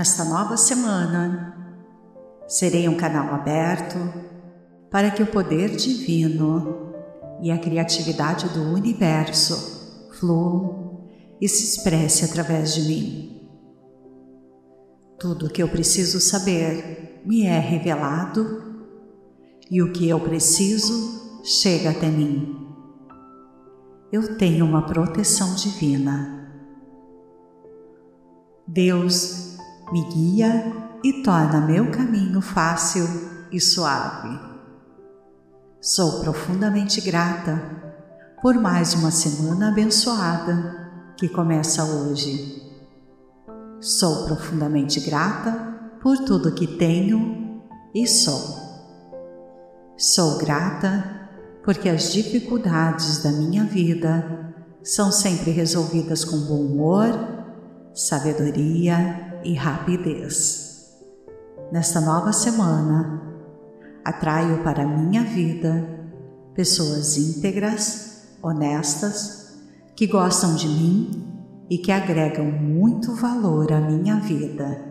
Nesta nova semana, serei um canal aberto para que o poder divino e a criatividade do universo fluam e se expresse através de mim. Tudo o que eu preciso saber me é revelado e o que eu preciso chega até mim. Eu tenho uma proteção divina. Deus me guia e torna meu caminho fácil e suave. Sou profundamente grata por mais uma semana abençoada que começa hoje. Sou profundamente grata por tudo que tenho e sou. Sou grata porque as dificuldades da minha vida são sempre resolvidas com bom humor, sabedoria e rapidez. Nesta nova semana, atraio para minha vida pessoas íntegras, honestas, que gostam de mim e que agregam muito valor à minha vida.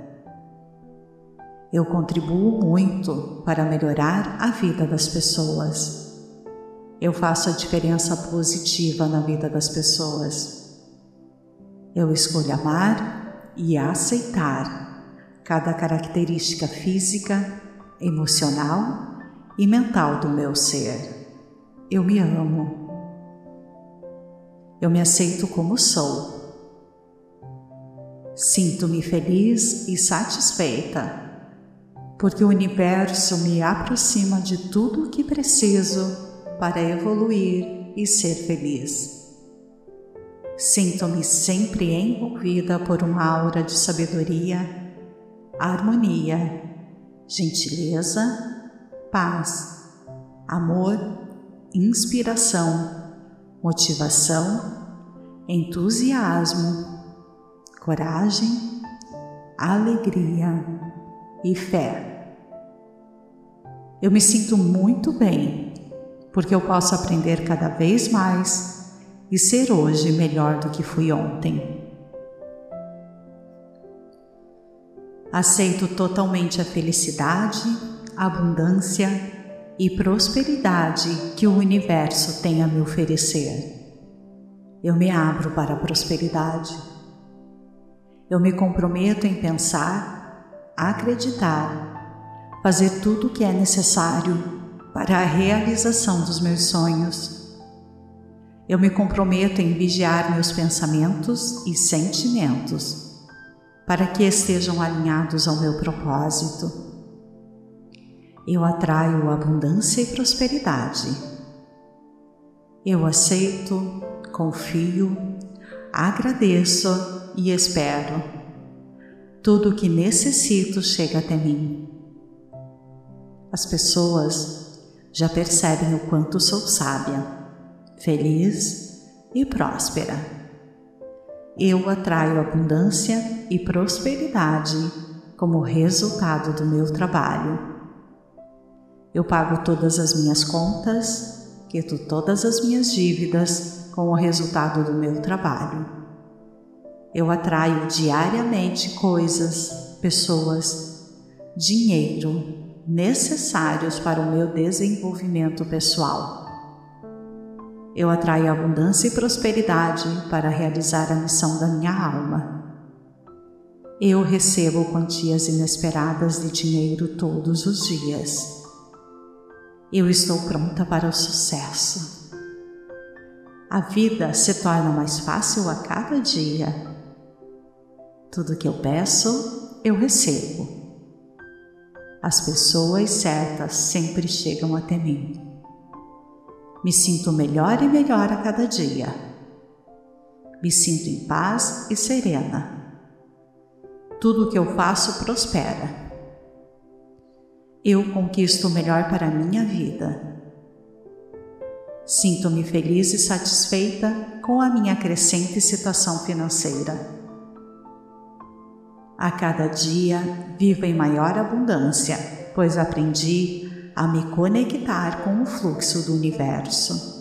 Eu contribuo muito para melhorar a vida das pessoas. Eu faço a diferença positiva na vida das pessoas. Eu escolho amar e aceitar cada característica física, emocional e mental do meu ser. Eu me amo. Eu me aceito como sou. Sinto-me feliz e satisfeita, porque o universo me aproxima de tudo o que preciso para evoluir e ser feliz. Sinto-me sempre envolvida por uma aura de sabedoria, harmonia, gentileza, paz, amor, inspiração, motivação, entusiasmo, coragem, alegria e fé. Eu me sinto muito bem porque eu posso aprender cada vez mais e ser hoje melhor do que fui ontem. Aceito totalmente a felicidade, abundância e prosperidade que o universo tem a me oferecer. Eu me abro para a prosperidade. Eu me comprometo em pensar, acreditar, fazer tudo o que é necessário para a realização dos meus sonhos eu me comprometo em vigiar meus pensamentos e sentimentos para que estejam alinhados ao meu propósito. Eu atraio abundância e prosperidade. Eu aceito, confio, agradeço e espero. Tudo o que necessito chega até mim. As pessoas já percebem o quanto sou sábia feliz e próspera. Eu atraio abundância e prosperidade como resultado do meu trabalho. Eu pago todas as minhas contas, quito todas as minhas dívidas com o resultado do meu trabalho. Eu atraio diariamente coisas, pessoas, dinheiro necessários para o meu desenvolvimento pessoal. Eu atraio abundância e prosperidade para realizar a missão da minha alma. Eu recebo quantias inesperadas de dinheiro todos os dias. Eu estou pronta para o sucesso. A vida se torna mais fácil a cada dia. Tudo que eu peço, eu recebo. As pessoas certas sempre chegam até mim. Me sinto melhor e melhor a cada dia. Me sinto em paz e serena. Tudo o que eu faço prospera. Eu conquisto o melhor para a minha vida. Sinto-me feliz e satisfeita com a minha crescente situação financeira. A cada dia vivo em maior abundância, pois aprendi a me conectar com o fluxo do universo.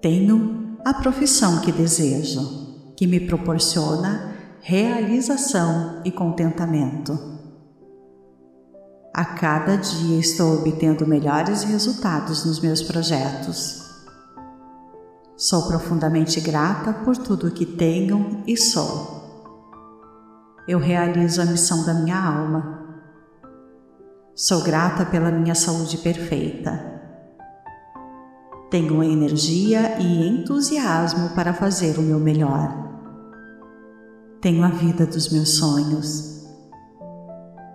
Tenho a profissão que desejo, que me proporciona realização e contentamento. A cada dia estou obtendo melhores resultados nos meus projetos. Sou profundamente grata por tudo que tenho e sou. Eu realizo a missão da minha alma. Sou grata pela minha saúde perfeita. Tenho energia e entusiasmo para fazer o meu melhor. Tenho a vida dos meus sonhos.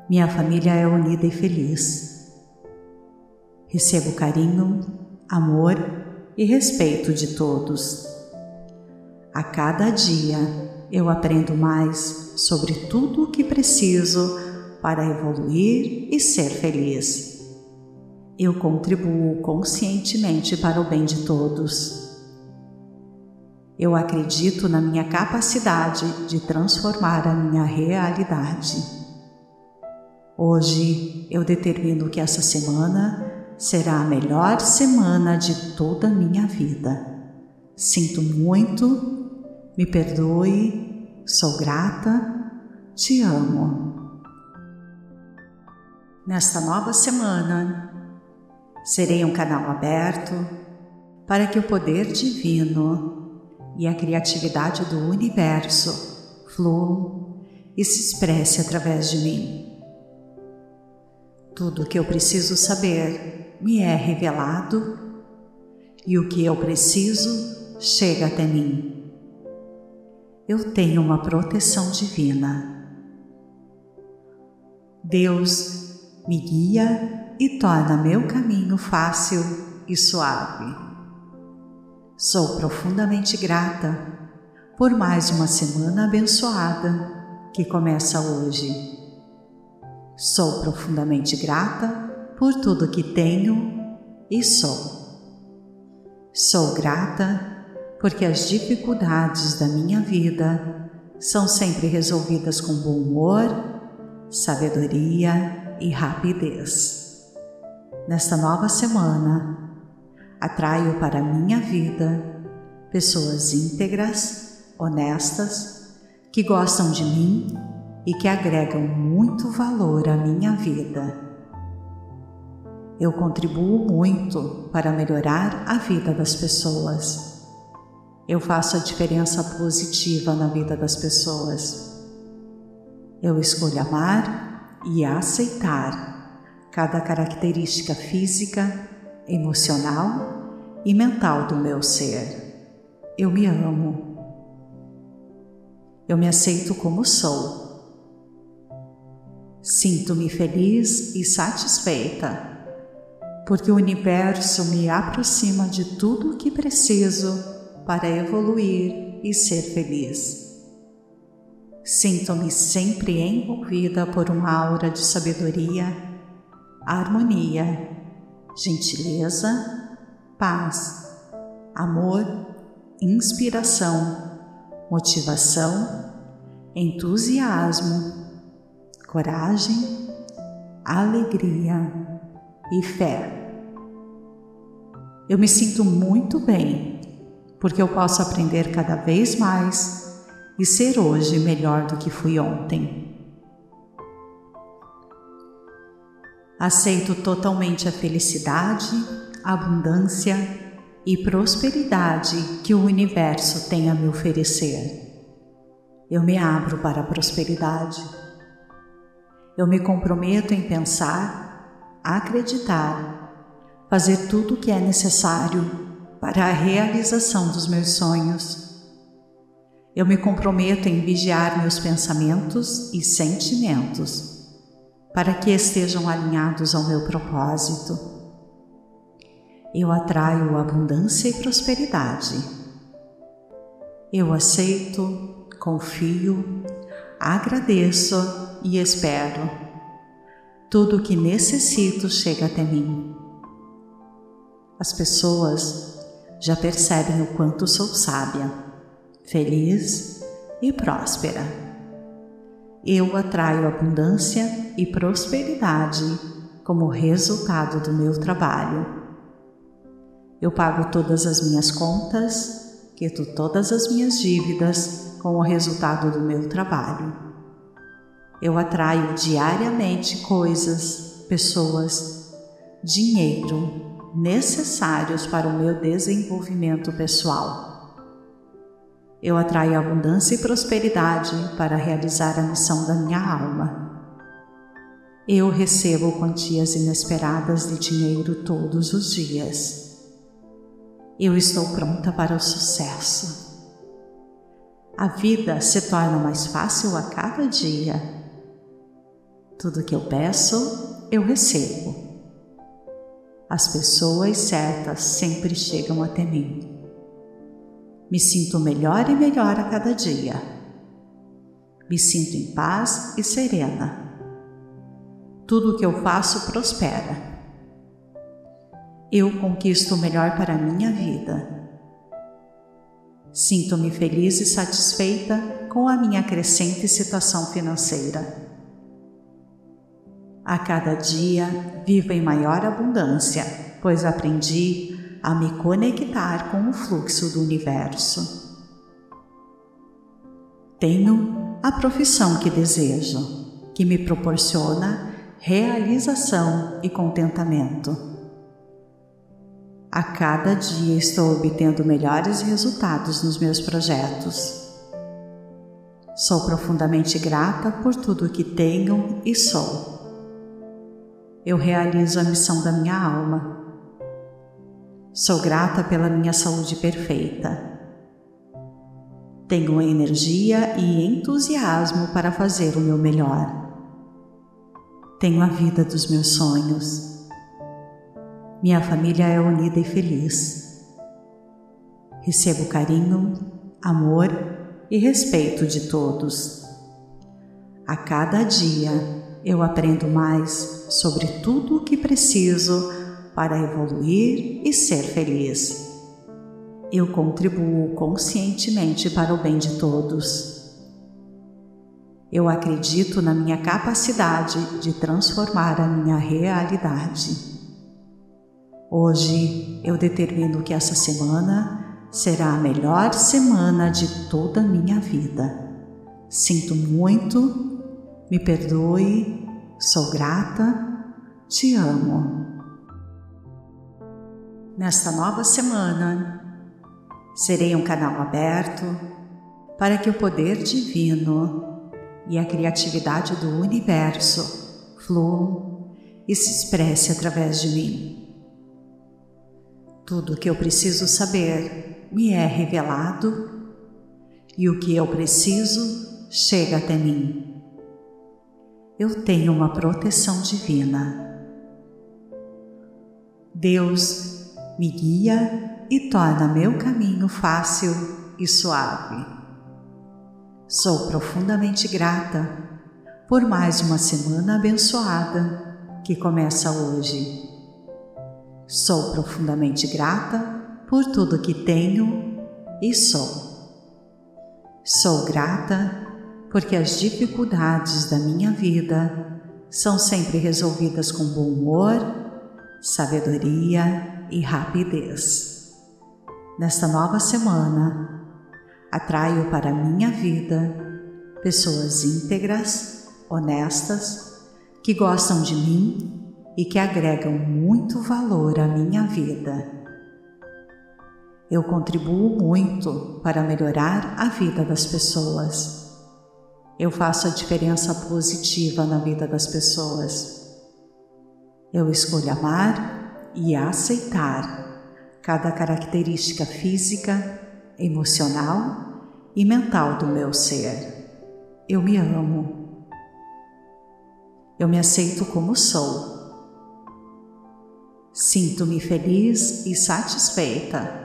Minha família é unida e feliz. Recebo carinho, amor e respeito de todos. A cada dia eu aprendo mais sobre tudo o que preciso para evoluir e ser feliz eu contribuo conscientemente para o bem de todos. Eu acredito na minha capacidade de transformar a minha realidade. Hoje eu determino que essa semana será a melhor semana de toda a minha vida. Sinto muito, me perdoe, sou grata, te amo. Nesta nova semana, Serei um canal aberto para que o poder divino e a criatividade do universo fluam e se expresse através de mim. Tudo o que eu preciso saber me é revelado e o que eu preciso chega até mim. Eu tenho uma proteção divina. Deus me guia e torna meu caminho fácil e suave. Sou profundamente grata por mais uma semana abençoada que começa hoje. Sou profundamente grata por tudo que tenho e sou. Sou grata porque as dificuldades da minha vida são sempre resolvidas com bom humor, sabedoria e rapidez. Nesta nova semana, atraio para minha vida pessoas íntegras, honestas, que gostam de mim e que agregam muito valor à minha vida. Eu contribuo muito para melhorar a vida das pessoas. Eu faço a diferença positiva na vida das pessoas. Eu escolho amar e aceitar cada característica física, emocional e mental do meu ser. Eu me amo. Eu me aceito como sou. Sinto-me feliz e satisfeita, porque o universo me aproxima de tudo o que preciso para evoluir e ser feliz. Sinto-me sempre envolvida por uma aura de sabedoria harmonia, gentileza, paz, amor, inspiração, motivação, entusiasmo, coragem, alegria e fé. Eu me sinto muito bem porque eu posso aprender cada vez mais e ser hoje melhor do que fui ontem. Aceito totalmente a felicidade, abundância e prosperidade que o universo tem a me oferecer. Eu me abro para a prosperidade. Eu me comprometo em pensar, acreditar, fazer tudo o que é necessário para a realização dos meus sonhos. Eu me comprometo em vigiar meus pensamentos e sentimentos para que estejam alinhados ao meu propósito. Eu atraio abundância e prosperidade. Eu aceito, confio, agradeço e espero. Tudo o que necessito chega até mim. As pessoas já percebem o quanto sou sábia, feliz e próspera eu atraio abundância e prosperidade como resultado do meu trabalho. Eu pago todas as minhas contas, quito todas as minhas dívidas com o resultado do meu trabalho. Eu atraio diariamente coisas, pessoas, dinheiro necessários para o meu desenvolvimento pessoal. Eu atraio abundância e prosperidade para realizar a missão da minha alma. Eu recebo quantias inesperadas de dinheiro todos os dias. Eu estou pronta para o sucesso. A vida se torna mais fácil a cada dia tudo que eu peço, eu recebo. As pessoas certas sempre chegam até mim. Me sinto melhor e melhor a cada dia. Me sinto em paz e serena. Tudo que eu faço prospera. Eu conquisto o melhor para a minha vida. Sinto-me feliz e satisfeita com a minha crescente situação financeira. A cada dia vivo em maior abundância, pois aprendi a me conectar com o fluxo do universo. Tenho a profissão que desejo, que me proporciona realização e contentamento. A cada dia estou obtendo melhores resultados nos meus projetos. Sou profundamente grata por tudo que tenho e sou eu realizo a missão da minha alma. Sou grata pela minha saúde perfeita. Tenho energia e entusiasmo para fazer o meu melhor. Tenho a vida dos meus sonhos. Minha família é unida e feliz. Recebo carinho, amor e respeito de todos. A cada dia eu aprendo mais sobre tudo o que preciso para evoluir e ser feliz. Eu contribuo conscientemente para o bem de todos. Eu acredito na minha capacidade de transformar a minha realidade. Hoje eu determino que essa semana será a melhor semana de toda a minha vida. Sinto muito me perdoe, sou grata, te amo. Nesta nova semana, serei um canal aberto para que o poder divino e a criatividade do universo fluam e se expresse através de mim. Tudo o que eu preciso saber me é revelado e o que eu preciso chega até mim eu tenho uma proteção divina. Deus me guia e torna meu caminho fácil e suave. Sou profundamente grata por mais uma semana abençoada que começa hoje. Sou profundamente grata por tudo que tenho e sou. Sou grata porque as dificuldades da minha vida são sempre resolvidas com bom humor, sabedoria e rapidez. Nesta nova semana, atraio para a minha vida pessoas íntegras, honestas, que gostam de mim e que agregam muito valor à minha vida. Eu contribuo muito para melhorar a vida das pessoas eu faço a diferença positiva na vida das pessoas. Eu escolho amar e aceitar cada característica física, emocional e mental do meu ser. Eu me amo. Eu me aceito como sou. Sinto-me feliz e satisfeita,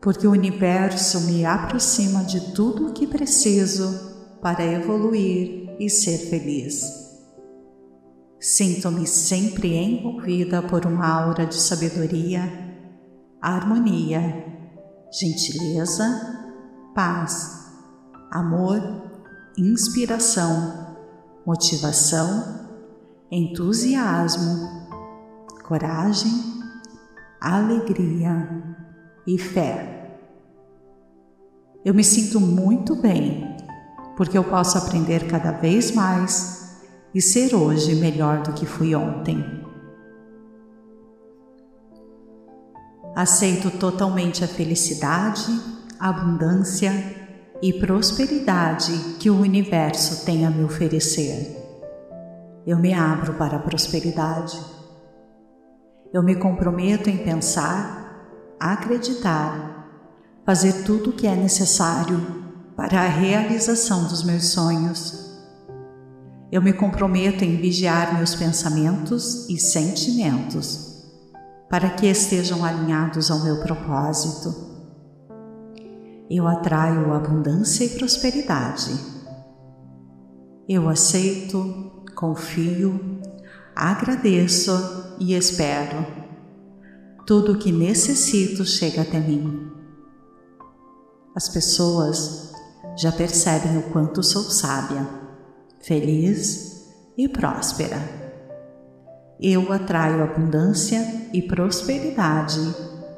porque o universo me aproxima de tudo o que preciso para evoluir e ser feliz. Sinto-me sempre envolvida por uma aura de sabedoria, harmonia, gentileza, paz, amor, inspiração, motivação, entusiasmo, coragem, alegria e fé. Eu me sinto muito bem, porque eu posso aprender cada vez mais e ser hoje melhor do que fui ontem. Aceito totalmente a felicidade, abundância e prosperidade que o universo tem a me oferecer. Eu me abro para a prosperidade. Eu me comprometo em pensar, acreditar, fazer tudo o que é necessário para a realização dos meus sonhos. Eu me comprometo em vigiar meus pensamentos e sentimentos para que estejam alinhados ao meu propósito. Eu atraio abundância e prosperidade. Eu aceito confio, agradeço e espero. Tudo o que necessito chega até mim. As pessoas já percebem o quanto sou sábia, feliz e próspera. Eu atraio abundância e prosperidade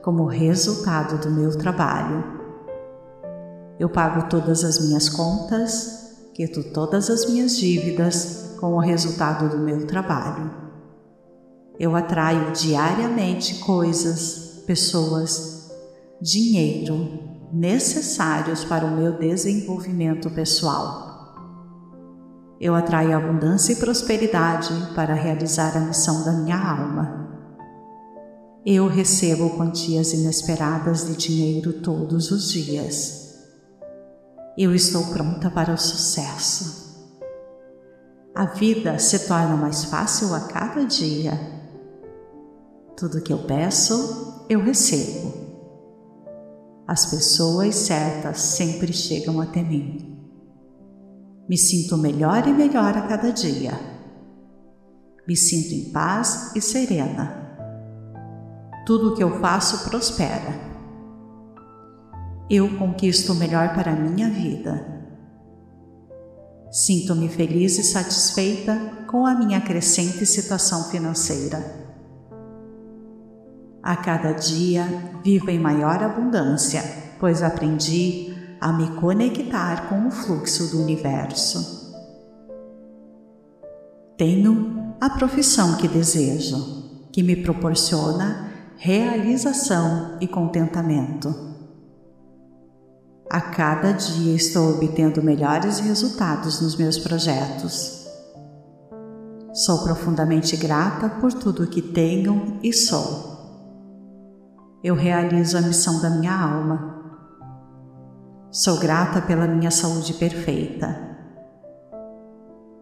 como resultado do meu trabalho. Eu pago todas as minhas contas, quito todas as minhas dívidas com o resultado do meu trabalho. Eu atraio diariamente coisas, pessoas, dinheiro necessários para o meu desenvolvimento pessoal. Eu atraio abundância e prosperidade para realizar a missão da minha alma. Eu recebo quantias inesperadas de dinheiro todos os dias. Eu estou pronta para o sucesso. A vida se torna mais fácil a cada dia. Tudo que eu peço, eu recebo. As pessoas certas sempre chegam até mim. Me sinto melhor e melhor a cada dia. Me sinto em paz e serena. Tudo que eu faço prospera. Eu conquisto o melhor para a minha vida Sinto-me feliz e satisfeita com a minha crescente situação financeira. A cada dia vivo em maior abundância, pois aprendi a me conectar com o fluxo do universo. Tenho a profissão que desejo, que me proporciona realização e contentamento. A cada dia estou obtendo melhores resultados nos meus projetos. Sou profundamente grata por tudo que tenho e sou. Eu realizo a missão da minha alma. Sou grata pela minha saúde perfeita.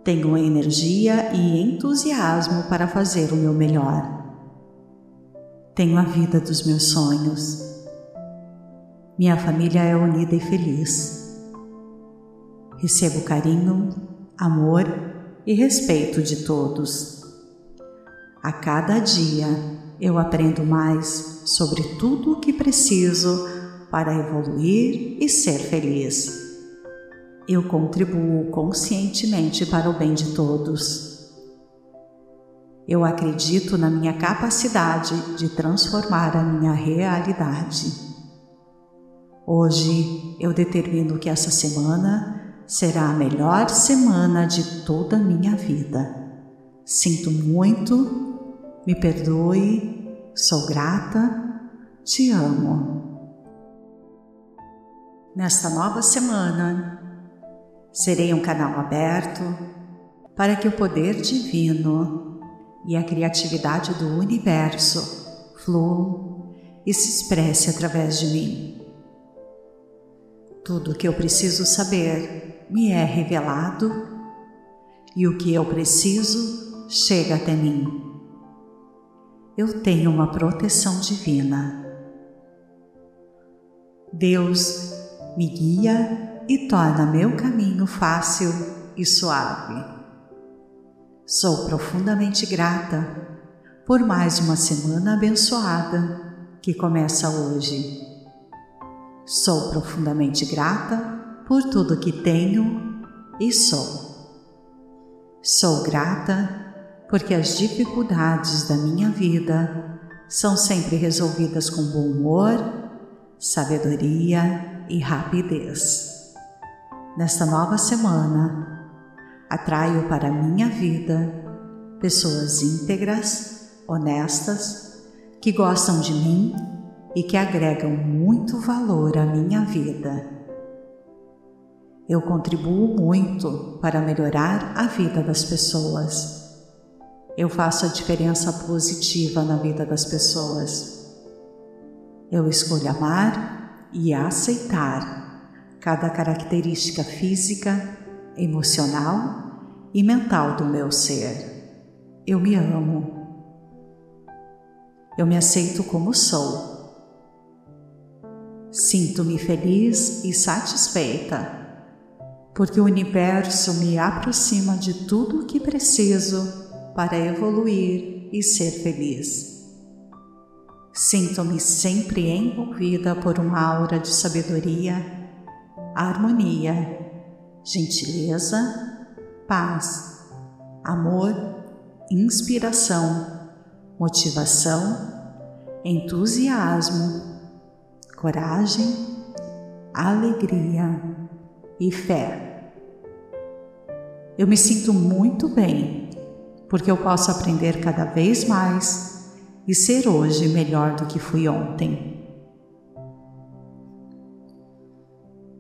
Tenho energia e entusiasmo para fazer o meu melhor. Tenho a vida dos meus sonhos. Minha família é unida e feliz. Recebo carinho, amor e respeito de todos. A cada dia eu aprendo mais sobre tudo o que preciso para evoluir e ser feliz. Eu contribuo conscientemente para o bem de todos. Eu acredito na minha capacidade de transformar a minha realidade. Hoje eu determino que essa semana será a melhor semana de toda a minha vida. Sinto muito, me perdoe, sou grata, te amo. Nesta nova semana, serei um canal aberto para que o poder divino e a criatividade do universo fluam e se expresse através de mim. Tudo o que eu preciso saber me é revelado e o que eu preciso chega até mim. Eu tenho uma proteção divina. Deus me guia e torna meu caminho fácil e suave. Sou profundamente grata por mais uma semana abençoada que começa hoje. Sou profundamente grata por tudo que tenho e sou. Sou grata porque as dificuldades da minha vida são sempre resolvidas com bom humor, sabedoria e rapidez. Nesta nova semana, atraio para minha vida pessoas íntegras, honestas, que gostam de mim e que agregam muito valor à minha vida. Eu contribuo muito para melhorar a vida das pessoas. Eu faço a diferença positiva na vida das pessoas. Eu escolho amar e aceitar cada característica física, emocional e mental do meu ser. Eu me amo. Eu me aceito como sou. Sinto-me feliz e satisfeita porque o universo me aproxima de tudo o que preciso para evoluir e ser feliz. Sinto-me sempre envolvida por uma aura de sabedoria, harmonia, gentileza, paz, amor, inspiração, motivação, entusiasmo, coragem, alegria e fé. Eu me sinto muito bem, porque eu posso aprender cada vez mais e ser hoje melhor do que fui ontem.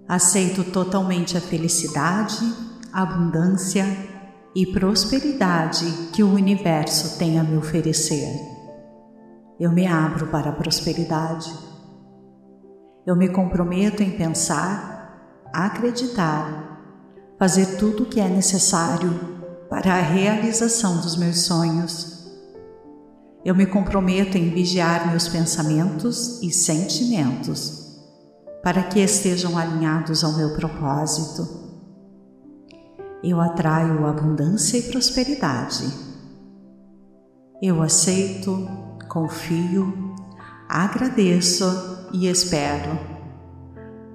Aceito totalmente a felicidade, abundância e prosperidade que o universo tem a me oferecer. Eu me abro para a prosperidade. Eu me comprometo em pensar, acreditar fazer tudo o que é necessário para a realização dos meus sonhos. Eu me comprometo em vigiar meus pensamentos e sentimentos para que estejam alinhados ao meu propósito. Eu atraio abundância e prosperidade. Eu aceito, confio, agradeço e espero.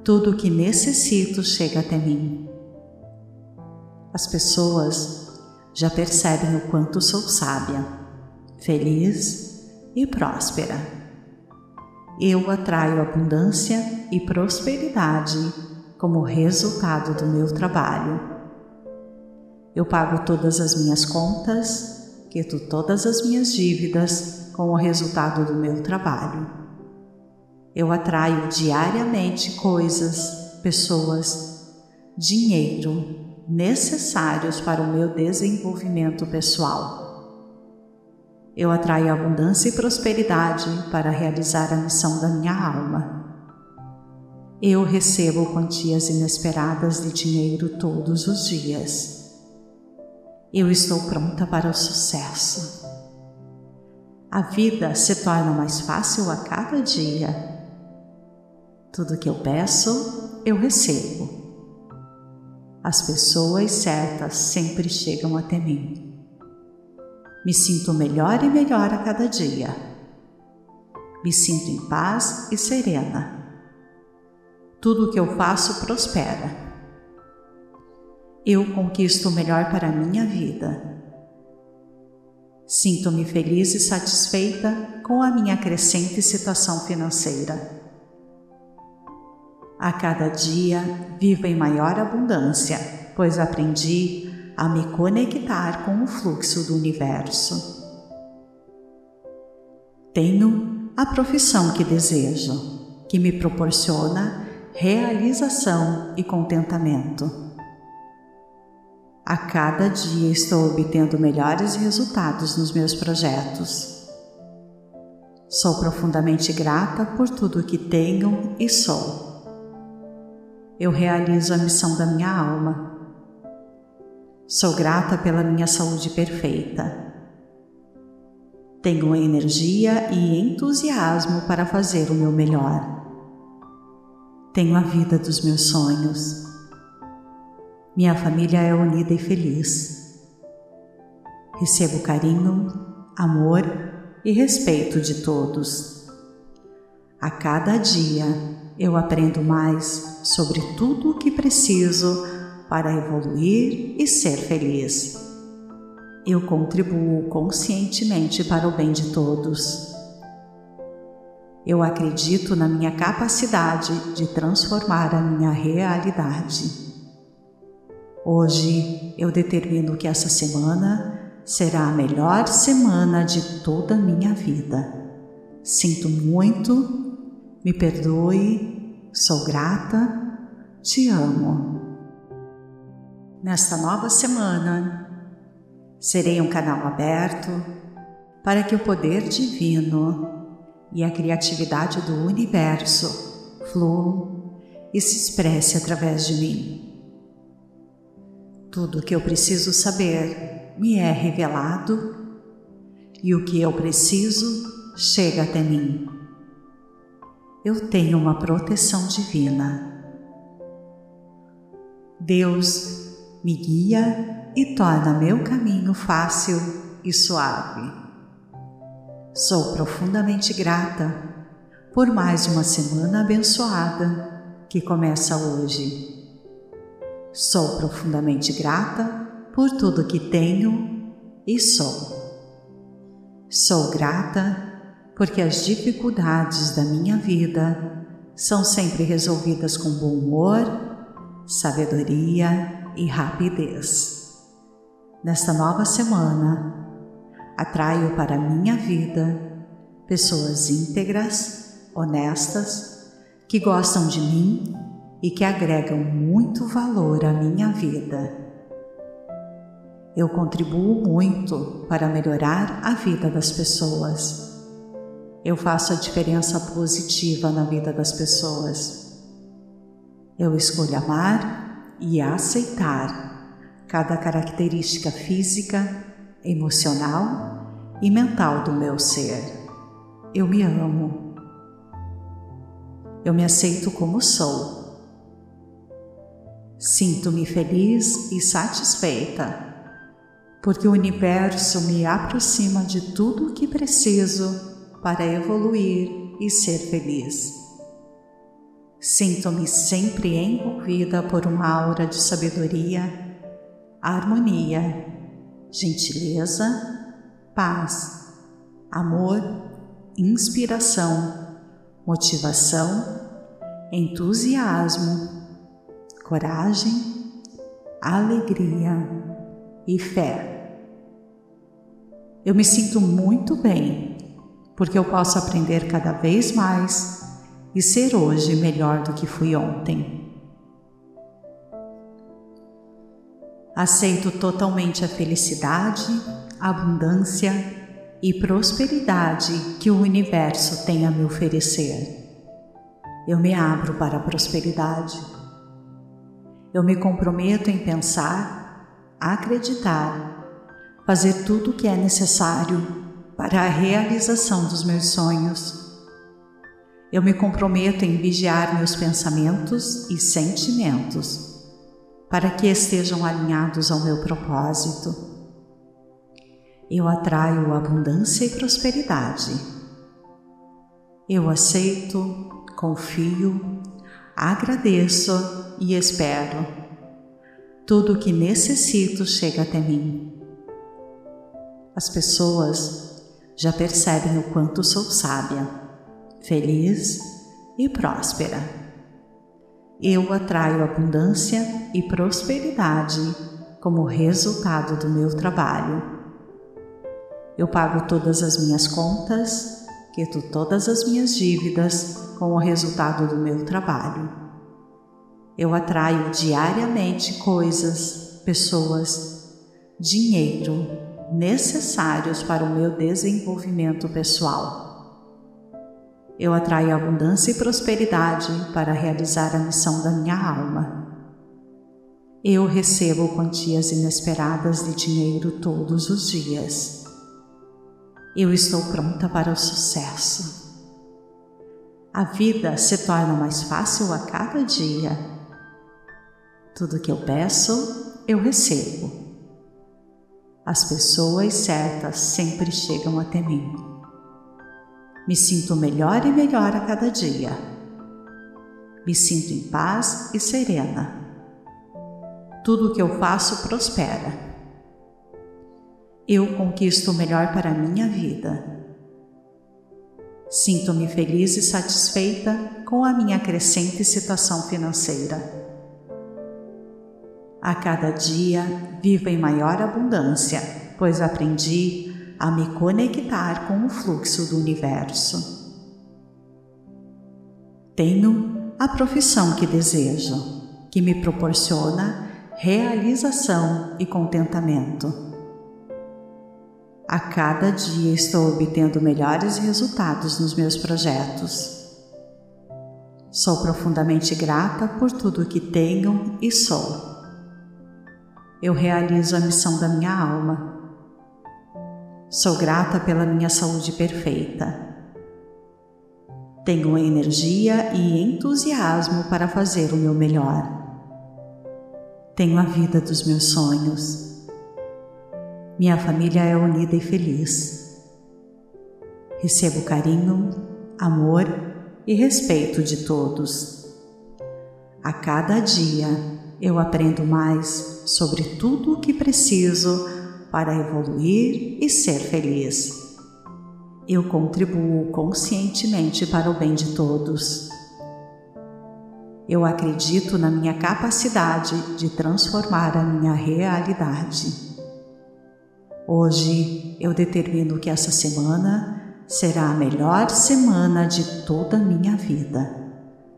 Tudo o que necessito chega até mim. As pessoas já percebem o quanto sou sábia, feliz e próspera. Eu atraio abundância e prosperidade como resultado do meu trabalho. Eu pago todas as minhas contas, quito todas as minhas dívidas com o resultado do meu trabalho. Eu atraio diariamente coisas, pessoas, dinheiro necessários para o meu desenvolvimento pessoal. Eu atraio abundância e prosperidade para realizar a missão da minha alma. Eu recebo quantias inesperadas de dinheiro todos os dias. Eu estou pronta para o sucesso. A vida se torna mais fácil a cada dia. Tudo que eu peço, eu recebo. As pessoas certas sempre chegam até mim. Me sinto melhor e melhor a cada dia. Me sinto em paz e serena. Tudo o que eu faço prospera. Eu conquisto o melhor para a minha vida. Sinto-me feliz e satisfeita com a minha crescente situação financeira. A cada dia vivo em maior abundância, pois aprendi a me conectar com o fluxo do universo. Tenho a profissão que desejo, que me proporciona realização e contentamento. A cada dia estou obtendo melhores resultados nos meus projetos. Sou profundamente grata por tudo que tenho e sou eu realizo a missão da minha alma. Sou grata pela minha saúde perfeita. Tenho energia e entusiasmo para fazer o meu melhor. Tenho a vida dos meus sonhos. Minha família é unida e feliz. Recebo carinho, amor e respeito de todos. A cada dia eu aprendo mais sobre tudo o que preciso para evoluir e ser feliz. Eu contribuo conscientemente para o bem de todos. Eu acredito na minha capacidade de transformar a minha realidade. Hoje eu determino que essa semana será a melhor semana de toda a minha vida. Sinto muito, me perdoe, sou grata, te amo. Nesta nova semana, serei um canal aberto para que o poder divino e a criatividade do universo fluam e se expresse através de mim. Tudo o que eu preciso saber me é revelado e o que eu preciso chega até mim. Eu tenho uma proteção divina. Deus me guia e torna meu caminho fácil e suave. Sou profundamente grata por mais uma semana abençoada que começa hoje. Sou profundamente grata por tudo que tenho e sou. Sou grata porque as dificuldades da minha vida são sempre resolvidas com bom humor, sabedoria e rapidez. Nesta nova semana, Atraio para minha vida pessoas íntegras, honestas, que gostam de mim e que agregam muito valor à minha vida. Eu contribuo muito para melhorar a vida das pessoas. Eu faço a diferença positiva na vida das pessoas. Eu escolho amar e aceitar cada característica física, emocional e mental do meu ser. Eu me amo. Eu me aceito como sou. Sinto-me feliz e satisfeita, porque o universo me aproxima de tudo o que preciso para evoluir e ser feliz. Sinto-me sempre envolvida por uma aura de sabedoria, harmonia gentileza, paz, amor, inspiração, motivação, entusiasmo, coragem, alegria e fé. Eu me sinto muito bem porque eu posso aprender cada vez mais e ser hoje melhor do que fui ontem. Aceito totalmente a felicidade, abundância e prosperidade que o universo tem a me oferecer. Eu me abro para a prosperidade. Eu me comprometo em pensar, acreditar, fazer tudo o que é necessário para a realização dos meus sonhos. Eu me comprometo em vigiar meus pensamentos e sentimentos para que estejam alinhados ao meu propósito. Eu atraio abundância e prosperidade. Eu aceito, confio, agradeço e espero. Tudo o que necessito chega até mim. As pessoas já percebem o quanto sou sábia, feliz e próspera eu atraio abundância e prosperidade como resultado do meu trabalho. Eu pago todas as minhas contas, quito todas as minhas dívidas com o resultado do meu trabalho. Eu atraio diariamente coisas, pessoas, dinheiro necessários para o meu desenvolvimento pessoal. Eu atraio abundância e prosperidade para realizar a missão da minha alma. Eu recebo quantias inesperadas de dinheiro todos os dias. Eu estou pronta para o sucesso. A vida se torna mais fácil a cada dia. Tudo que eu peço, eu recebo. As pessoas certas sempre chegam até mim. Me sinto melhor e melhor a cada dia. Me sinto em paz e serena. Tudo o que eu faço prospera. Eu conquisto o melhor para a minha vida. Sinto-me feliz e satisfeita com a minha crescente situação financeira. A cada dia vivo em maior abundância, pois aprendi a me conectar com o fluxo do universo. Tenho a profissão que desejo, que me proporciona realização e contentamento. A cada dia estou obtendo melhores resultados nos meus projetos. Sou profundamente grata por tudo que tenho e sou eu realizo a missão da minha alma. Sou grata pela minha saúde perfeita. Tenho energia e entusiasmo para fazer o meu melhor. Tenho a vida dos meus sonhos. Minha família é unida e feliz. Recebo carinho, amor e respeito de todos. A cada dia eu aprendo mais sobre tudo o que preciso para evoluir e ser feliz. Eu contribuo conscientemente para o bem de todos. Eu acredito na minha capacidade de transformar a minha realidade. Hoje eu determino que essa semana será a melhor semana de toda a minha vida.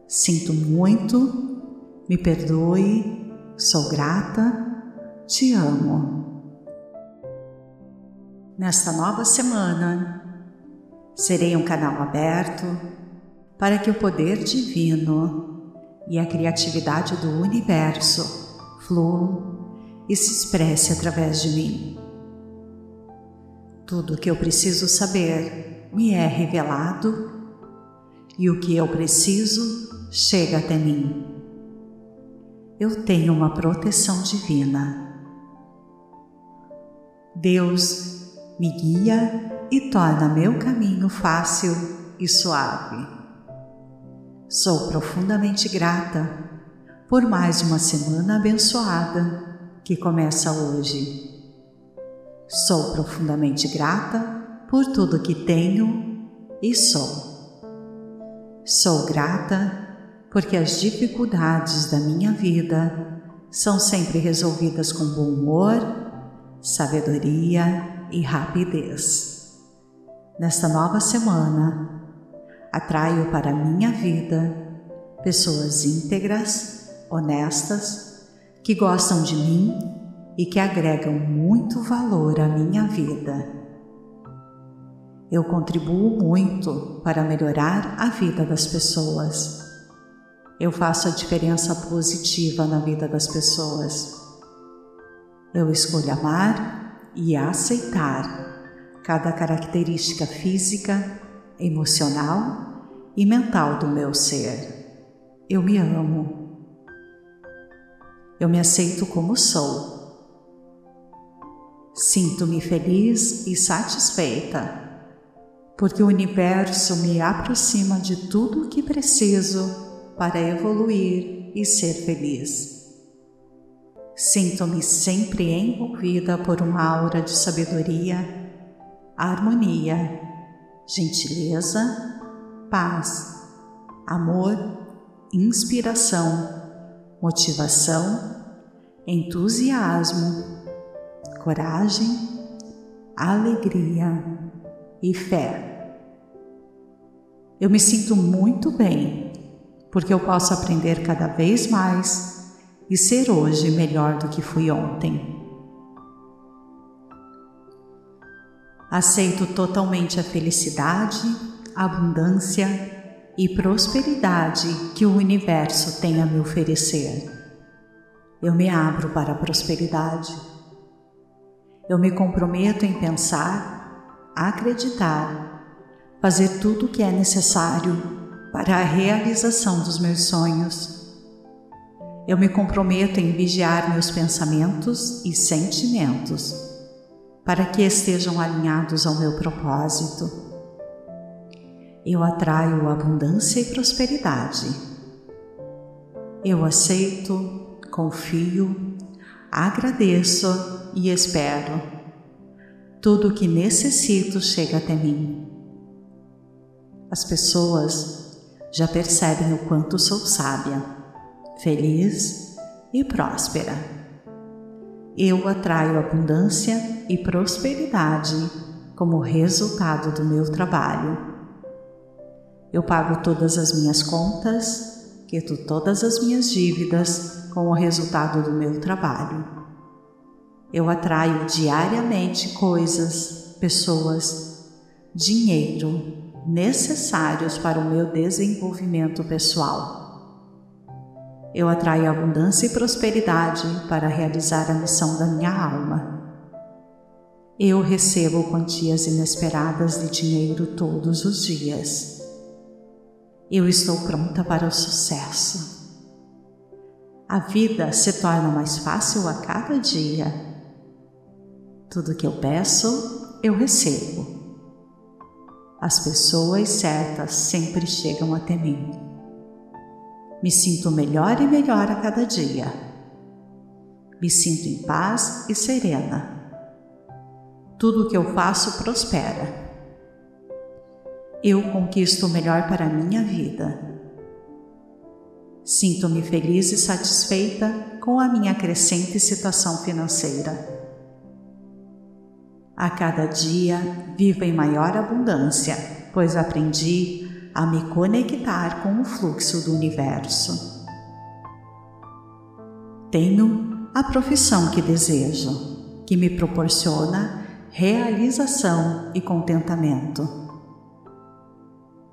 Sinto muito me perdoe, sou grata, te amo. Nesta nova semana, serei um canal aberto para que o poder divino e a criatividade do universo fluam e se expresse através de mim. Tudo o que eu preciso saber me é revelado e o que eu preciso chega até mim eu tenho uma proteção divina. Deus me guia e torna meu caminho fácil e suave. Sou profundamente grata por mais uma semana abençoada que começa hoje. Sou profundamente grata por tudo que tenho e sou. Sou grata porque as dificuldades da minha vida são sempre resolvidas com bom humor, sabedoria e rapidez. Nesta nova semana, atraio para minha vida pessoas íntegras, honestas, que gostam de mim e que agregam muito valor à minha vida. Eu contribuo muito para melhorar a vida das pessoas eu faço a diferença positiva na vida das pessoas. Eu escolho amar e aceitar cada característica física, emocional e mental do meu ser. Eu me amo. Eu me aceito como sou. Sinto-me feliz e satisfeita, porque o universo me aproxima de tudo o que preciso para evoluir e ser feliz. Sinto-me sempre envolvida por uma aura de sabedoria, harmonia, gentileza, paz, amor, inspiração, motivação, entusiasmo, coragem, alegria e fé. Eu me sinto muito bem porque eu posso aprender cada vez mais e ser hoje melhor do que fui ontem. Aceito totalmente a felicidade, abundância e prosperidade que o universo tem a me oferecer. Eu me abro para a prosperidade. Eu me comprometo em pensar, acreditar, fazer tudo o que é necessário para a realização dos meus sonhos. Eu me comprometo em vigiar meus pensamentos e sentimentos para que estejam alinhados ao meu propósito. Eu atraio abundância e prosperidade. Eu aceito, confio, agradeço e espero. Tudo o que necessito chega até mim. As pessoas já percebem o quanto sou sábia, feliz e próspera. Eu atraio abundância e prosperidade como resultado do meu trabalho. Eu pago todas as minhas contas, quito todas as minhas dívidas com o resultado do meu trabalho. Eu atraio diariamente coisas, pessoas, dinheiro necessários para o meu desenvolvimento pessoal. Eu atraio abundância e prosperidade para realizar a missão da minha alma. Eu recebo quantias inesperadas de dinheiro todos os dias. Eu estou pronta para o sucesso. A vida se torna mais fácil a cada dia. Tudo que eu peço, eu recebo. As pessoas certas sempre chegam até mim. Me sinto melhor e melhor a cada dia. Me sinto em paz e serena. Tudo que eu faço prospera eu conquisto o melhor para a minha vida. Sinto-me feliz e satisfeita com a minha crescente situação financeira. A cada dia vivo em maior abundância, pois aprendi a me conectar com o fluxo do universo. Tenho a profissão que desejo, que me proporciona realização e contentamento.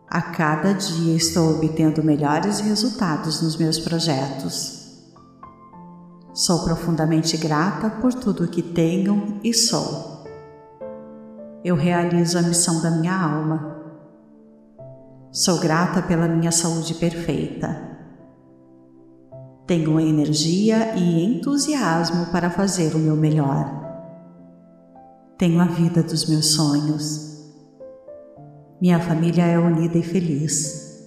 A cada dia estou obtendo melhores resultados nos meus projetos. Sou profundamente grata por tudo que tenho e sou. Eu realizo a missão da minha alma. Sou grata pela minha saúde perfeita. Tenho energia e entusiasmo para fazer o meu melhor. Tenho a vida dos meus sonhos minha família é unida e feliz.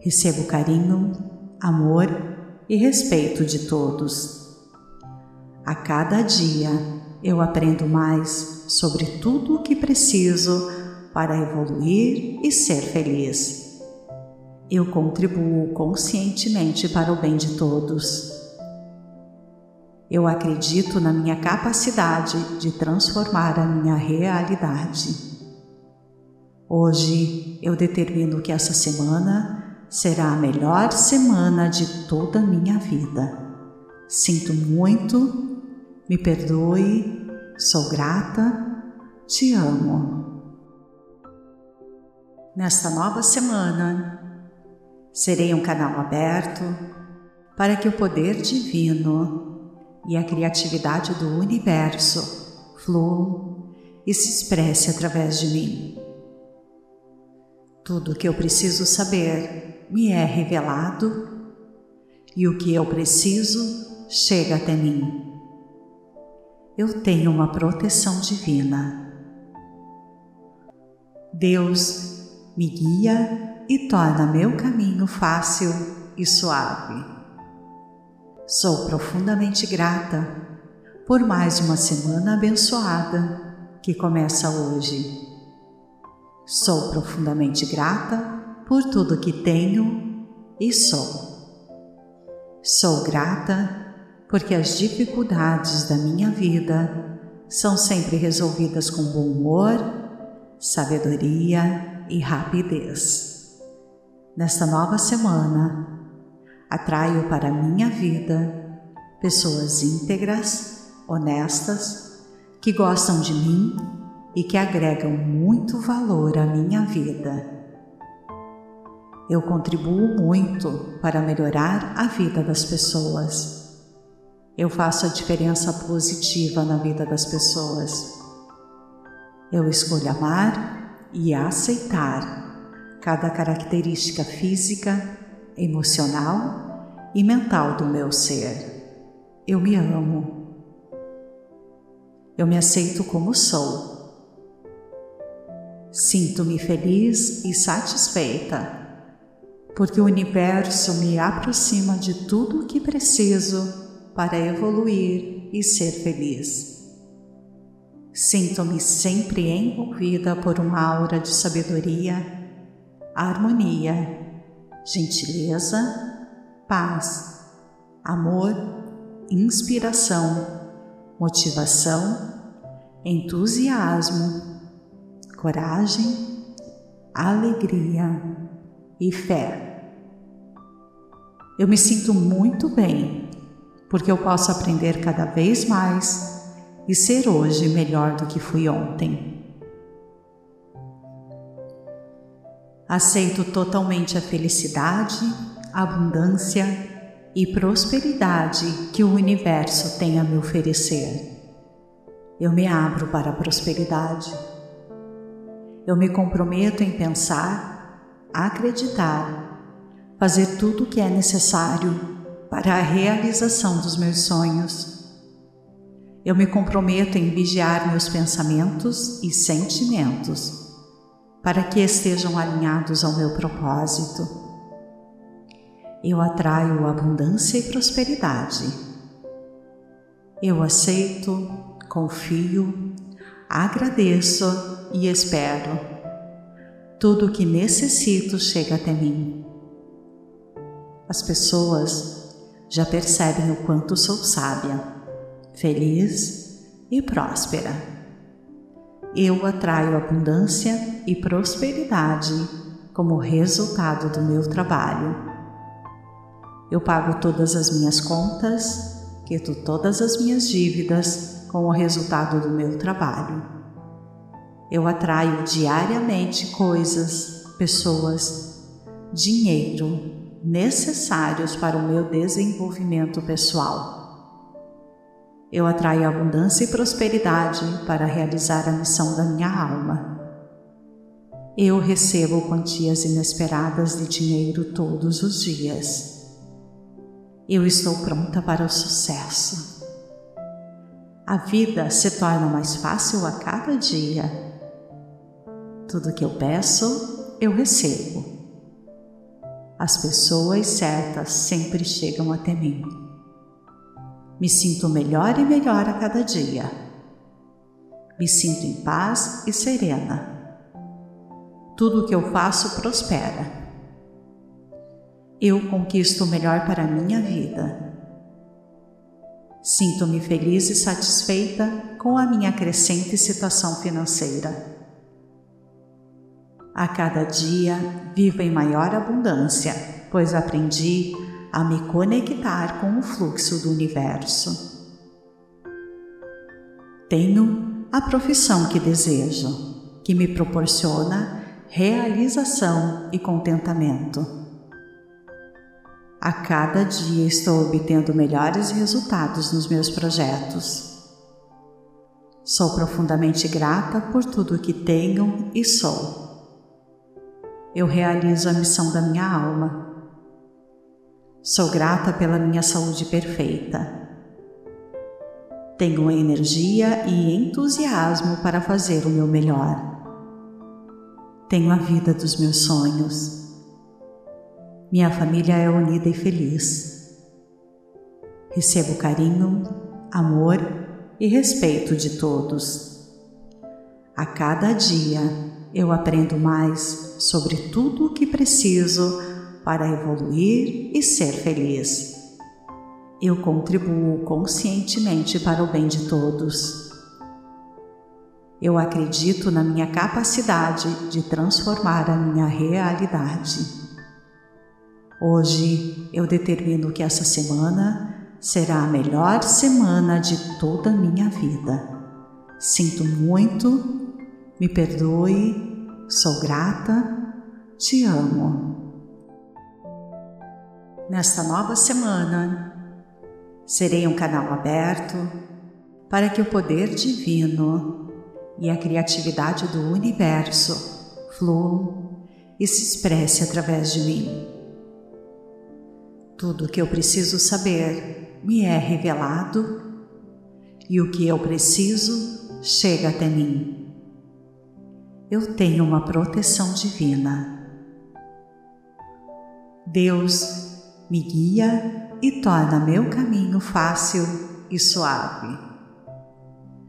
Recebo carinho, amor e respeito de todos. A cada dia eu aprendo mais sobre tudo o que preciso para evoluir e ser feliz. Eu contribuo conscientemente para o bem de todos. Eu acredito na minha capacidade de transformar a minha realidade. Hoje eu determino que essa semana será a melhor semana de toda a minha vida. Sinto muito, me perdoe, sou grata, te amo. Nesta nova semana, serei um canal aberto para que o poder divino e a criatividade do universo fluam e se expresse através de mim. Tudo o que eu preciso saber me é revelado e o que eu preciso chega até mim. Eu tenho uma proteção divina. Deus me guia e torna meu caminho fácil e suave. Sou profundamente grata por mais uma semana abençoada que começa hoje. Sou profundamente grata por tudo que tenho e sou. Sou grata porque as dificuldades da minha vida são sempre resolvidas com bom humor, sabedoria e rapidez. Nesta nova semana, atraio para minha vida pessoas íntegras, honestas, que gostam de mim e que agregam muito valor à minha vida. Eu contribuo muito para melhorar a vida das pessoas. Eu faço a diferença positiva na vida das pessoas. Eu escolho amar e aceitar cada característica física, emocional e mental do meu ser. Eu me amo. Eu me aceito como sou Sinto-me feliz e satisfeita, porque o universo me aproxima de tudo o que preciso para evoluir e ser feliz. Sinto-me sempre envolvida por uma aura de sabedoria harmonia, gentileza, paz, amor, inspiração, motivação, entusiasmo, coragem, alegria e fé. Eu me sinto muito bem porque eu posso aprender cada vez mais e ser hoje melhor do que fui ontem. Aceito totalmente a felicidade, abundância e prosperidade que o universo tem a me oferecer. Eu me abro para a prosperidade. Eu me comprometo em pensar, acreditar, fazer tudo o que é necessário para a realização dos meus sonhos. Eu me comprometo em vigiar meus pensamentos e sentimentos para que estejam alinhados ao meu propósito. Eu atraio abundância e prosperidade. Eu aceito, confio, agradeço e espero. Tudo o que necessito chega até mim. As pessoas já percebem o quanto sou sábia, feliz e próspera eu atraio abundância e prosperidade como resultado do meu trabalho. Eu pago todas as minhas contas, quito todas as minhas dívidas com o resultado do meu trabalho. Eu atraio diariamente coisas, pessoas, dinheiro necessários para o meu desenvolvimento pessoal. Eu atraio abundância e prosperidade para realizar a missão da minha alma. Eu recebo quantias inesperadas de dinheiro todos os dias. Eu estou pronta para o sucesso. A vida se torna mais fácil a cada dia. Tudo que eu peço, eu recebo. As pessoas certas sempre chegam até mim. Me sinto melhor e melhor a cada dia. Me sinto em paz e serena. Tudo o que eu faço prospera. Eu conquisto o melhor para a minha vida. Sinto-me feliz e satisfeita com a minha crescente situação financeira. A cada dia vivo em maior abundância, pois aprendi a me conectar com o fluxo do universo. Tenho a profissão que desejo, que me proporciona realização e contentamento. A cada dia estou obtendo melhores resultados nos meus projetos. Sou profundamente grata por tudo que tenho e sou. Eu realizo a missão da minha alma Sou grata pela minha saúde perfeita. Tenho energia e entusiasmo para fazer o meu melhor. Tenho a vida dos meus sonhos. Minha família é unida e feliz. Recebo carinho, amor e respeito de todos. A cada dia eu aprendo mais sobre tudo o que preciso para evoluir e ser feliz. Eu contribuo conscientemente para o bem de todos. Eu acredito na minha capacidade de transformar a minha realidade. Hoje eu determino que essa semana será a melhor semana de toda a minha vida. Sinto muito, me perdoe, sou grata, te amo. Nesta nova semana, serei um canal aberto para que o poder divino e a criatividade do universo fluam e se expresse através de mim. Tudo o que eu preciso saber me é revelado e o que eu preciso chega até mim. Eu tenho uma proteção divina. Deus me guia e torna meu caminho fácil e suave.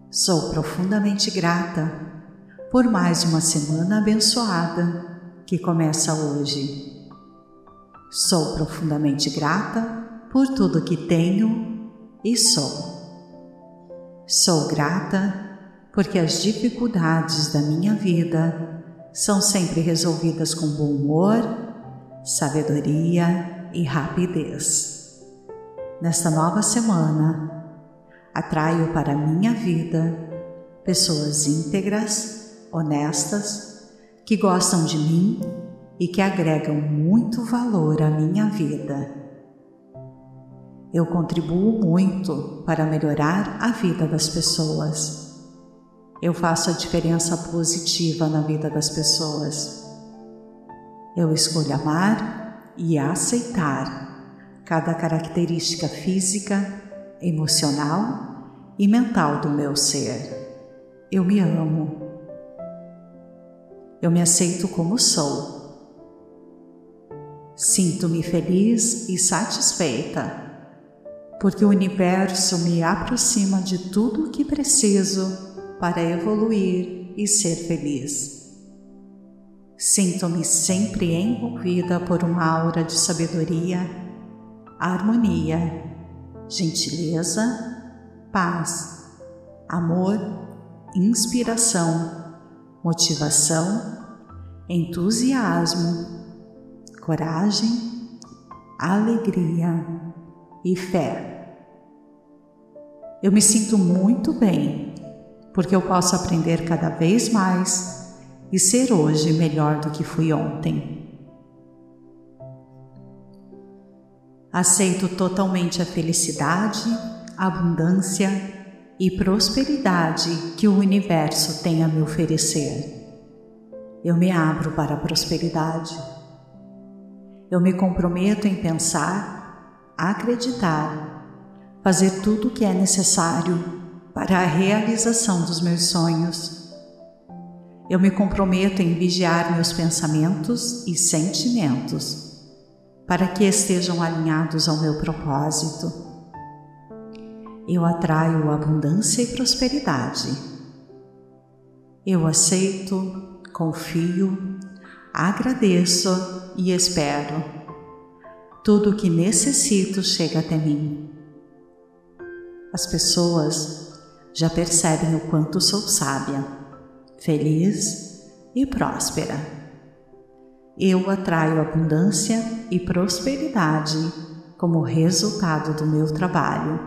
Sou profundamente grata por mais uma semana abençoada que começa hoje. Sou profundamente grata por tudo que tenho e sou. Sou grata porque as dificuldades da minha vida são sempre resolvidas com bom humor, sabedoria e rapidez. Nesta nova semana, atraio para minha vida pessoas íntegras, honestas, que gostam de mim e que agregam muito valor à minha vida. Eu contribuo muito para melhorar a vida das pessoas. Eu faço a diferença positiva na vida das pessoas. Eu escolho amar e aceitar cada característica física, emocional e mental do meu ser. Eu me amo. Eu me aceito como sou. Sinto-me feliz e satisfeita porque o universo me aproxima de tudo o que preciso para evoluir e ser feliz. Sinto-me sempre envolvida por uma aura de sabedoria, harmonia, gentileza, paz, amor, inspiração, motivação, entusiasmo, coragem, alegria e fé. Eu me sinto muito bem, porque eu posso aprender cada vez mais e ser hoje melhor do que fui ontem. Aceito totalmente a felicidade, abundância e prosperidade que o universo tem a me oferecer. Eu me abro para a prosperidade. Eu me comprometo em pensar, acreditar fazer tudo o que é necessário para a realização dos meus sonhos. Eu me comprometo em vigiar meus pensamentos e sentimentos para que estejam alinhados ao meu propósito. Eu atraio abundância e prosperidade. Eu aceito, confio, agradeço e espero. Tudo o que necessito chega até mim. As pessoas já percebem o quanto sou sábia, feliz e próspera. Eu atraio abundância e prosperidade como resultado do meu trabalho.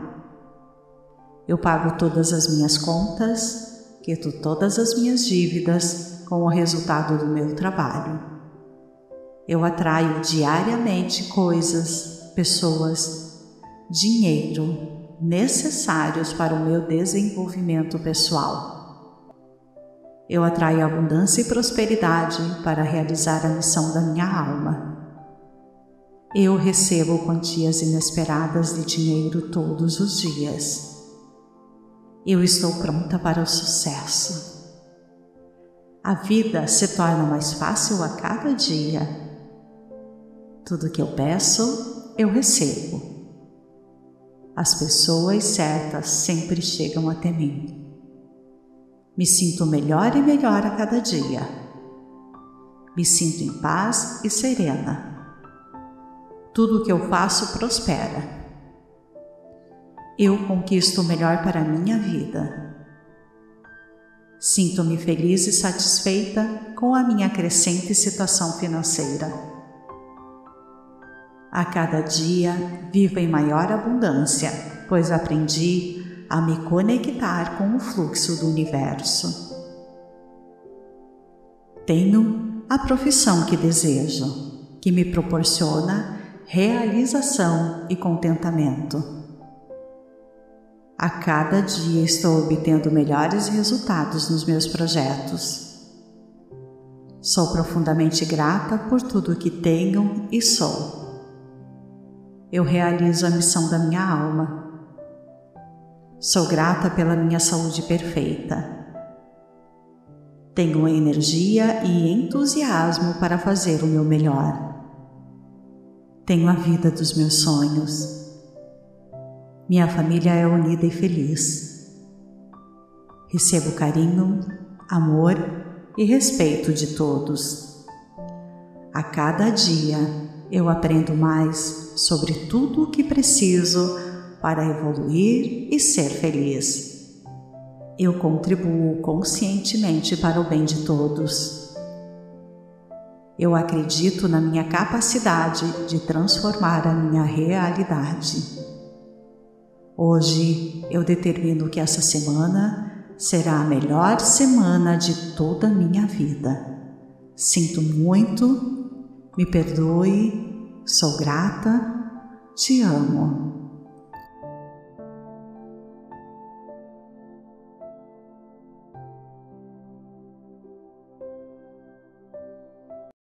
Eu pago todas as minhas contas, quito todas as minhas dívidas com o resultado do meu trabalho. Eu atraio diariamente coisas, pessoas, dinheiro necessários para o meu desenvolvimento pessoal. Eu atraio abundância e prosperidade para realizar a missão da minha alma. Eu recebo quantias inesperadas de dinheiro todos os dias. Eu estou pronta para o sucesso. A vida se torna mais fácil a cada dia. Tudo que eu peço, eu recebo as pessoas certas sempre chegam até mim. Me sinto melhor e melhor a cada dia. Me sinto em paz e serena. Tudo o que eu faço prospera. Eu conquisto o melhor para a minha vida. Sinto-me feliz e satisfeita com a minha crescente situação financeira. A cada dia vivo em maior abundância, pois aprendi a me conectar com o fluxo do universo. Tenho a profissão que desejo, que me proporciona realização e contentamento. A cada dia estou obtendo melhores resultados nos meus projetos. Sou profundamente grata por tudo que tenho e sou eu realizo a missão da minha alma. Sou grata pela minha saúde perfeita. Tenho energia e entusiasmo para fazer o meu melhor. Tenho a vida dos meus sonhos. Minha família é unida e feliz. Recebo carinho, amor e respeito de todos. A cada dia eu aprendo mais sobre tudo o que preciso para evoluir e ser feliz. Eu contribuo conscientemente para o bem de todos. Eu acredito na minha capacidade de transformar a minha realidade. Hoje eu determino que essa semana será a melhor semana de toda a minha vida. Sinto muito me perdoe, sou grata, te amo.